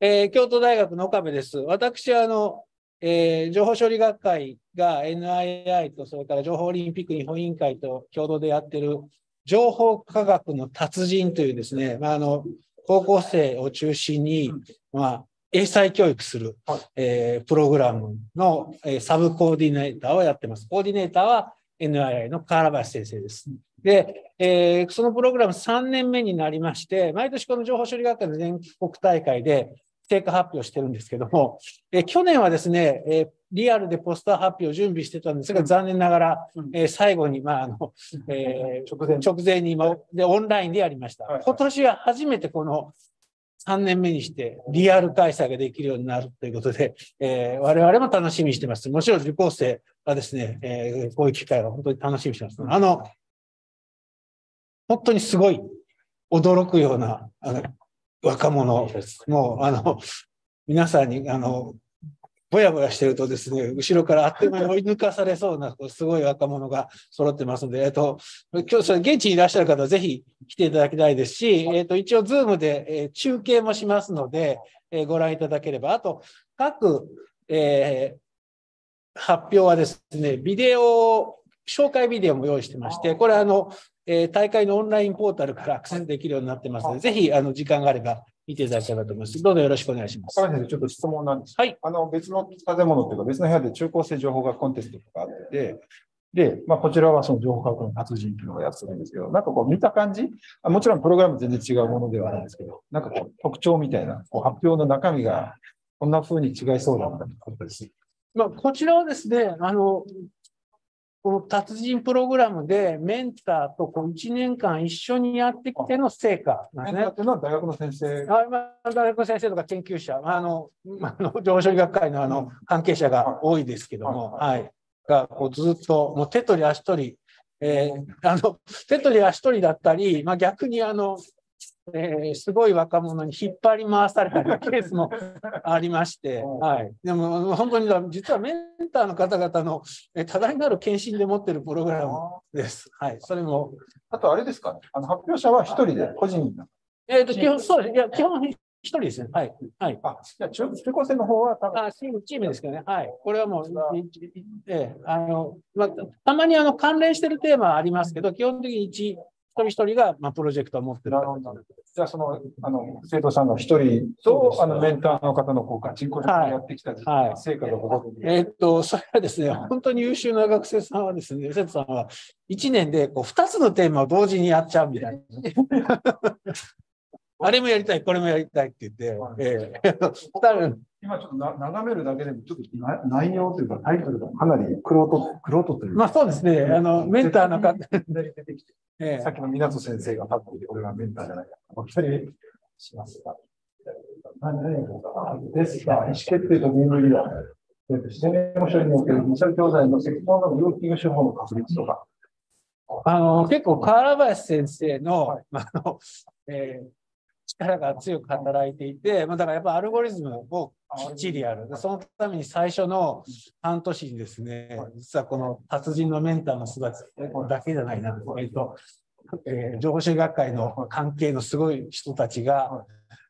えー京都大学の岡部です。私は、あの、えー情報処理学会が NII と、それから情報オリンピック日本委員会と共同でやってる、情報科学の達人というですね、まあ、あの、高校生を中心に、まあ、英才教育する、えープログラムの、えーサブコーディネーターをやってます。コーディネーターは NII の河原橋先生です。で、えーそのプログラム3年目になりまして、毎年この情報処理学会の全国大会で成果発表してるんですけども、えー去年はですね、えーリアルでポスター発表を準備してたんですが、残念ながら、えー最後に、まあ、あの、えー直前直前に今でオンラインでやりました。今年は初めてこの3年目にしてリアル開催ができるようになるということで、えー我々も楽しみにしてます。もちろん受講生はですね、えーこういう機会を本当に楽しみにしてます。あの、本当にすごい驚くようなあの若者です。もう、あの、皆さんに、あの、ぼやぼやしてるとですね、後ろからあっという間に追い抜かされそうな、こうすごい若者が揃ってますので、えっと、今日、それ現地にいらっしゃる方はぜひ来ていただきたいですし、えっと、一応、ズームで、え中継もしますので、えご覧いただければ、あと、各、えー発表はですね、ビデオ、紹介ビデオも用意してまして、これあの、え大会のオンラインポータルからアクセスできるようになってますので、ぜひ、あの、時間があれば見ていただければと思います。どうぞよろしくお願いします。先生、ちょっと質問なんです。はい。あの、別の建物っていうか、別の部屋で中高生情報学コンテストとかあって、で、まあ、こちらはその情報科学の達人っていうのをやってるんですけど、なんかこう見た感じ、あもちろんプログラム全然違うものではあるんですけど、なんかこう特徴みたいな、こう発表の中身がこんな風に違いそうだなと思ったです。まあ、こちらはですね、あの、この達人プログラムでメンターとこう1年間一緒にやってきての成果なんですね。メンターっていうのは大学の先生。あまあ、大学の先生とか研究者、あの、まああの情報処理学会のあの関係者が多いですけども、はい。が、こうずっと、もう手取り足取り、えーあの、手取り足取りだったり、まあ逆にあの、えーすごい若者に引っ張り回されたりケースも ありまして、はい。でも本当に実はメンターの方々のえー多大なる献身で持っているプログラムです。はい。それも。あとあれですかね、あの発表者は一人で個人なえっ、と、基本、そうです。いや、基本一人ですね。はい。はい。あ、じゃあ中高生の方は多分。あ、チーム、チームですけどね。はい。これはもう、ええ、あの、まあ、たまにあの関連してるテーマはありますけど、基本的に一、一人一人が、まあ、プロジェクトを持ってる。じゃあ、その、あの、生徒さんの一人と、あの、メンターの方のこうガチンコでやってきたはい、成果がござえー、っと、それはですね、本当に優秀な学生さんはですね、生徒さんは、1年でこう2つのテーマを同時にやっちゃうみたいな。あれもやりたい、これもやりたいって言って、ええー、今ちょっとな眺めるだけでも、ちょっとな内容というか、タイトルがかなりクロート、クロートというまあそうですね、あの、メンターの方、出てきて、ええ、さっきの港先生が立っていて、これがメンターじゃないか、お二人しますが。何ですが、意思決定と任務理論。自然保障における二者教材の適当なブロッキング手法の確立とか。あの結構、河原林先生の、はい、あのえー、力が強く働いていて、まあ、だからやっぱアルゴリズムをきっちりやる。そのために最初の半年にですね、実はこの達人のメンターの人たちだけじゃないな、えっと、えー、情報修学会の関係のすごい人たちが、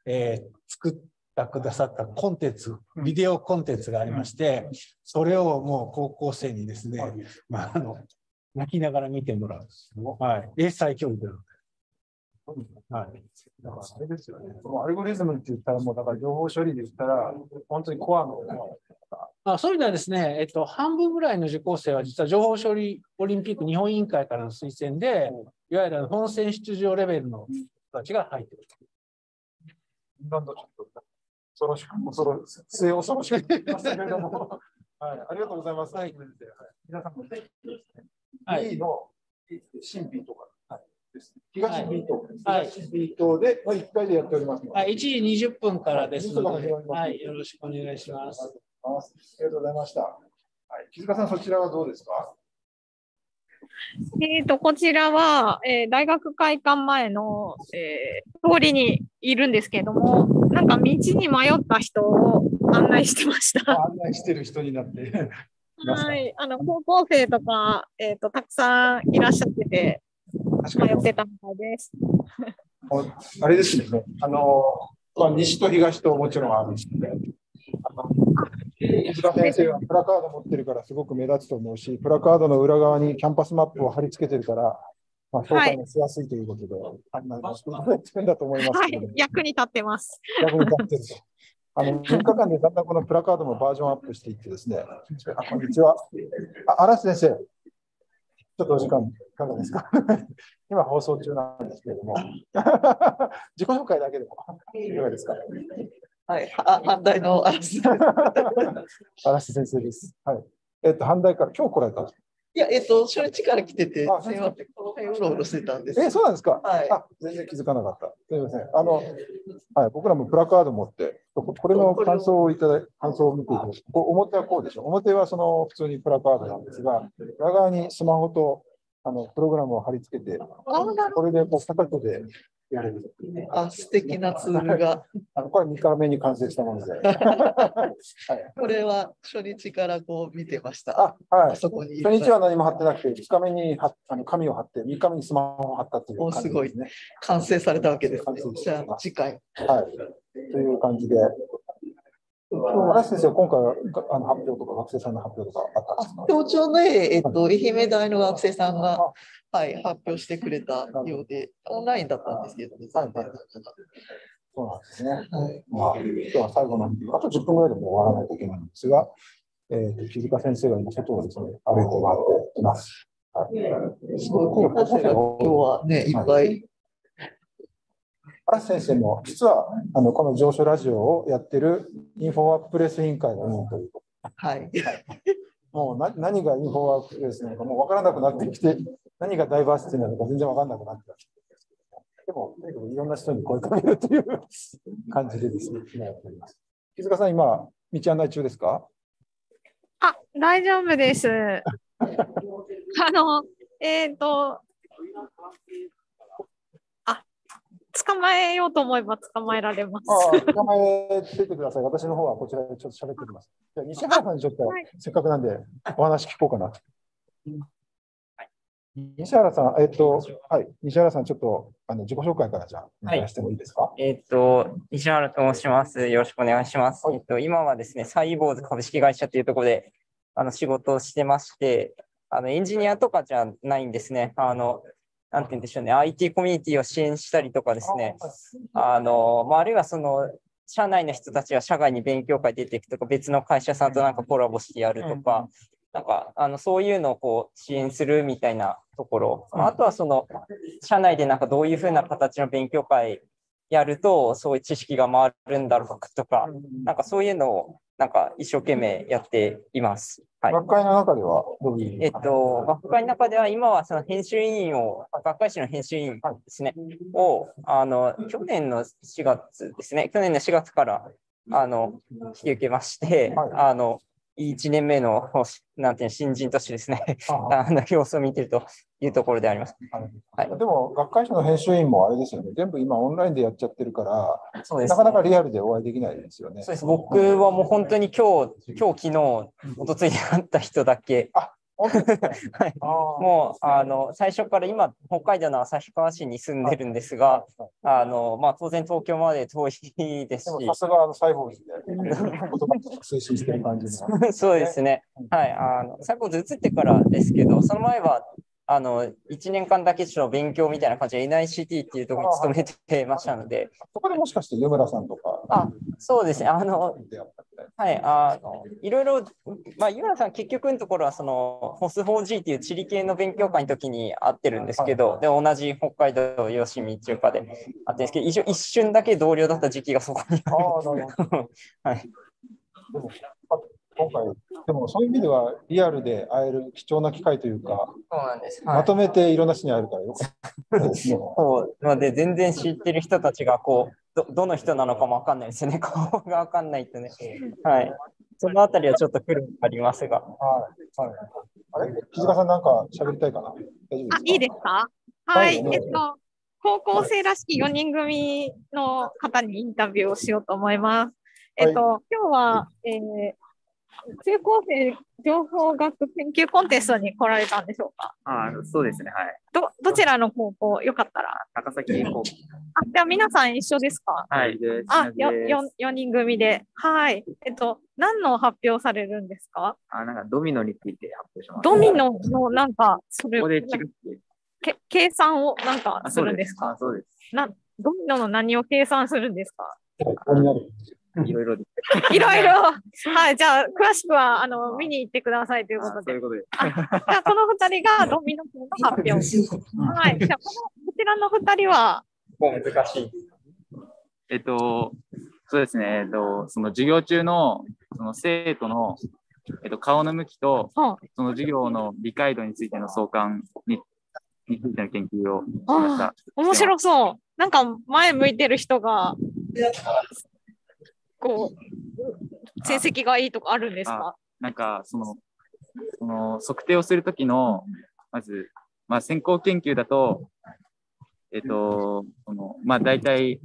えー、作ってくださったコンテンツ、ビデオコンテンツがありまして、それをもう高校生にですね、まあ、あの泣きながら見てもらう。はい。英才教育なので。はい。だからあれですよね。このアルゴリズムって言ったら、もうだから情報処理で言ったら、本当にコアの。あそういうのはですね、えっと、半分ぐらいの受講生は実は情報処理オリンピック日本委員会からの推薦で、いわゆる本選出場レベルの人たちが入っている。だんだんちょっと恐ろしく、恐ろ末恐ろしく言いましたけれども、はい、ありがとうございます。はい、皆さんも、はい、の神秘とか、東 B 棟、はい、東 B 棟で、まあ、1回でやっておりますはい、1時20分からですので、はい、よろしくお願いします。ありがとうございました。はい、木塚さん、そちらはどうですか？えーと、こちらは、えー、大学会館前の、えー、通りにいるんですけれども、なんか道に迷った人を案内してました。案内してる人になって。はい、あの高校生とか、えーとたくさんいらっしゃってて、迷ってたみたいです。あれですね、あの、まあ、西と東ともちろんあるし、ね、石田先生はプラカード持ってるからすごく目立つと思うし、プラカードの裏側にキャンパスマップを貼り付けてるから、まあ、紹介もしやすいということで、はい、あんなってんだと思いますけど、はい、役に立ってます。役に立ってる。あの3日間でだんだんこのプラカードもバージョンアップしていってですね、あこんにちは。あ嵐先生、ちょっとお時間いかがですか？今放送中なんですけれども、自己紹介だけでも。いかがですか？はい、あ反対の 嵐先生です。はい。えっと、反対から今日来られたいや、えっと、初日から来てて、あすみません、この辺うろうろしてたんです。え、そうなんですか。はい。あ、全然気づかなかった。すみません。あの、はい、僕らもプラカード持って、これの感想をいただい感想を見ていただく。表はこうでしょ。表はその普通にプラカードなんですが、裏側にスマホとあのプログラムを貼り付けて、これでこう片手でやれる。あ、素敵なツールが。あのこれ2日目に完成したもので。はい、これは初日からこう見てました。あ、はい。あそこに。初日は何も貼ってなくて、2日目にはあの紙を貼って、3日目にスマホを貼ったっていう感じですね。すごい完成されたわけですね。じゃあ次回。はい。という感じで。嵐先生、今回あの発表とか学生さんの発表とかあったんですか？協調で、えっと、愛媛大の学生さんが、はい、発表してくれたようで、オンラインだったんですけど、ね、はい、そうなんですね。はい、まあ、今日は最後の、あと10分ぐらいでも終わらないといけないんですが、えーと、木塚先生が今、外をですね、歩いて回っています。はい、すごい、高校生が今日はね、い。っぱい。嵐先生も実はあのこの上昇ラジオをやってるインフォワークプレス委員会の委員ということ。はい。もうな何がインフォワークプレスなのかもう分からなくなってきて、何がダイバーシティなのか全然分からなくなってきて。でも、とにかくいろんな人に声かけるという感じでですね、今やっております。木塚さん、今、道案内中ですか？あ、大丈夫です。あの、えっ、ー、と、捕まえようと思えば捕まえられます。あ捕まえててください。私の方はこちらでちょっと喋っておきます。じゃ西原さんにちょっと、せっかくなんでお話聞こうかな。西原さん、えっと、はい、西原さん、ちょっとあの自己紹介からじゃあ、お願いしてもいいですか？はい、えっと、西原と申します。よろしくお願いします。はい、えっと、今はですね、サイボーズ株式会社というところで、あの、仕事をしてまして、あの、エンジニアとかじゃないんですね。あの、なんて言うんでしょうね、IT コミュニティを支援したりとかですね、あの、まあ、あるいはその、社内の人たちが社外に勉強会出ていくとか、別の会社さんとなんかコラボしてやるとか、なんかあのそういうのをこう支援するみたいなところ、あとはその社内でなんかどういうふうな形の勉強会やるとそういう知識が回るんだろうかとか、なんかそういうのをなんか一生懸命やっています。はい、学会の中ではどういうえっと、学会の中では今はその編集委員を、学会誌の編集委員ですね、を、あの、去年の4月ですね、去年の4月から、あの、引き受けまして、はい、あの、1年目の、なんていう新人としてですね、あの様子を見ているというところであります。はい、でも、学会誌の編集員もあれですよね、全部今オンラインでやっちゃってるから、そうです、ね、なかなかリアルでお会いできないですよね。そうです。僕はもう本当に今日、今日昨日、おとついで会った人だけ。あはい、もうあの最初から今、北海道の旭川市に住んでるんですが、あのまあ、当然東京まで遠いですし。さすがサイボーズで、言葉推進してる感じ、そうですね。はい、あのサイボーズ移ってからですけど、その前はあの、1年間だけちょっと勉強みたいな感じで NICT っていうところに勤めてましたので。そこでもしかして湯村さんとか。あ、そうですね。あの、はい、あの、いろいろ、まあ、湯村さん結局のところは、その、FOS4G っていう地理系の勉強会の時に会ってるんですけど、で、同じ北海道吉見中華で会ってるんですけど、一一瞬だけ同僚だった時期がそこにある。はい。今回、でもそういう意味ではリアルで会える貴重な機会というか、そうなんです、はい、まとめていろんな人に会えるからよかったですね。そうので、全然知ってる人たちがこうど、どの人なのかもわかんないですよね。顔がわかんないとね。はい。そのあたりはちょっと苦労ありますが。はい。はい、あれ？木塚さんなんか喋りたいかな？大丈夫ですか？いいですか？はい。えっと、高校生らしき4人組の方にインタビューをしようと思います。えっと、はい、今日は、えー、中高生情報学研究コンテストに来られたんでしょうか？あそうですね、はい。ど、どちらの高校、よかったら？高崎高校。あ、じゃあ皆さん一緒ですか？はい。あ、よ、よ、4人組で。はい。えっと、何の発表されるんですか？あ、なんかドミノについて発表します。ドミノのなんか、それここで。け計算をなんかするんですか？そうです。な、ドミノの何を計算するんですか？いろいろいろいろ。はい。じゃあ、詳しくは、あの、見に行ってくださいということで。そういうことで。あじゃあ、この二人がドミノの発表。はい。じゃあ、この、こちらの二人は？もう難しい。えっと、そうですね。えっと、その授業中の、その生徒の、えっと、顔の向きと、その授業の理解度についての相関にについての研究をしました。面白そう。なんか前向いてる人がこう、成績がいいとかあるんですか？なんか、その、その測定をするときの、まず、まあ、先行研究だと、えっ、と、その、まあ、大体、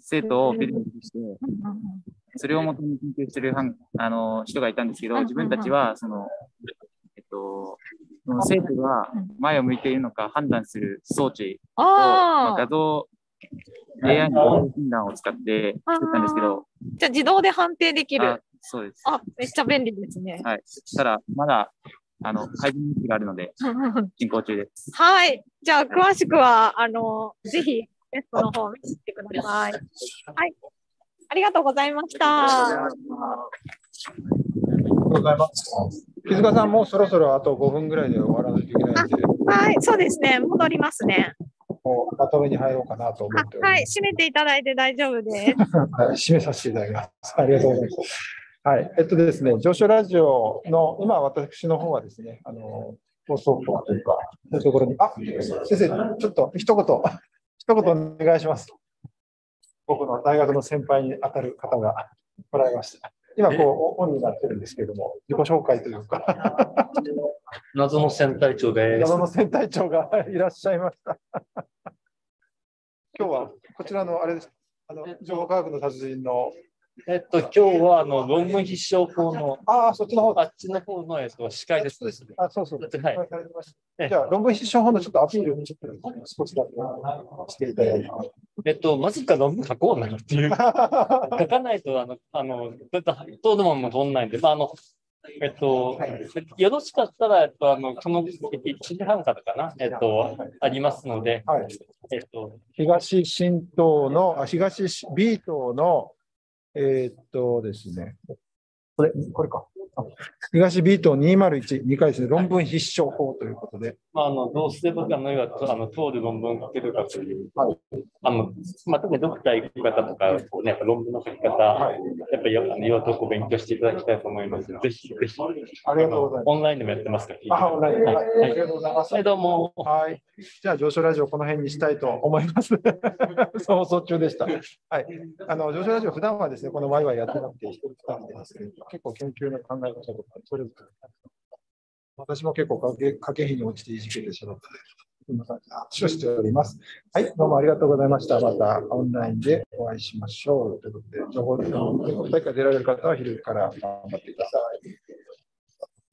生徒をフィルムにして、それをもとに研究してるあの人がいたんですけど、自分たちは、その、えっと、その生徒が前を向いているのか判断する装置を、まあ、画像 AI の診断を使って作ったんですけど。じゃあ自動で判定できる。そうです。あ、めっちゃ便利ですね。はい。ただ、まだ、あの、改善があるので、進行中です。はい。じゃあ、詳しくは、あの、ぜひ、テストの方を見てください。はい。ありがとうございました。ありがとうございます。木塚さん、もうそろそろあと5分ぐらいで終わらないといけないんで。はい、そうですね。戻りますね。まとめに入ろうかなと思ってはい、締めていただいて大丈夫です。はい、締めさせていただきます。ありがとうございます。はい、えっとですね、上昇ラジオの、今私の方はですね、あの、放送部というか、そういうところに、あ、先生、ちょっと一言、一言お願いします。僕の大学の先輩に当たる方が来られました。今、こう、オンになってるんですけれども、自己紹介というか謎の戦隊長です。謎の戦隊長が いらっしゃいました今日はこちらのあれです。あの情報科学の達人のえっと、今日はあの論文必勝法の、ああ、そっちの方あっちの方の、えっと、司会です。あ、そうそう。はい。じゃあ、論文必勝法のちょっとアピールをちょっと少しだけしていただいて。えっと、まずか論文書こうなっていう。書かないと、あの、あの、だってトーナメントも取んないんで、まあ、あの、えっと、よろしかったら、えっと、あの、その1時半からかな、えっと、ありますので、えっと、東新島の、あ東 B 島の、えー、っとですね、これ、これか。東 B 島201、2回ですね、論文必勝法ということで。まあ、あのどうすればあの要はあの通る論文書けるかという、あのまあ、特にドクター行く方とか、こうね、やっぱ論文の書き方、やっぱりいろいろとこう勉強していただきたいと思います。ぜひ、ぜひ。ありがとうございます。オンラインでもやってますから。あ、オンラインで。はい、ありがとうございます。はい、どうも。はい。じゃあ、上昇ラジオ、この辺にしたいと思います。放送中でした。はい。あの、上昇ラジオ、普段はですね、このワイワイやってなくて、一人でですけど、結構研究の考え方とか、それぞれ私も結構かけかけ費に落ちていじけてしまったので、こんな感じで話をしております。はい、どうもありがとうございました。またオンラインでお会いしましょう。ということで、情報、大会出られる方は昼から頑張ってください。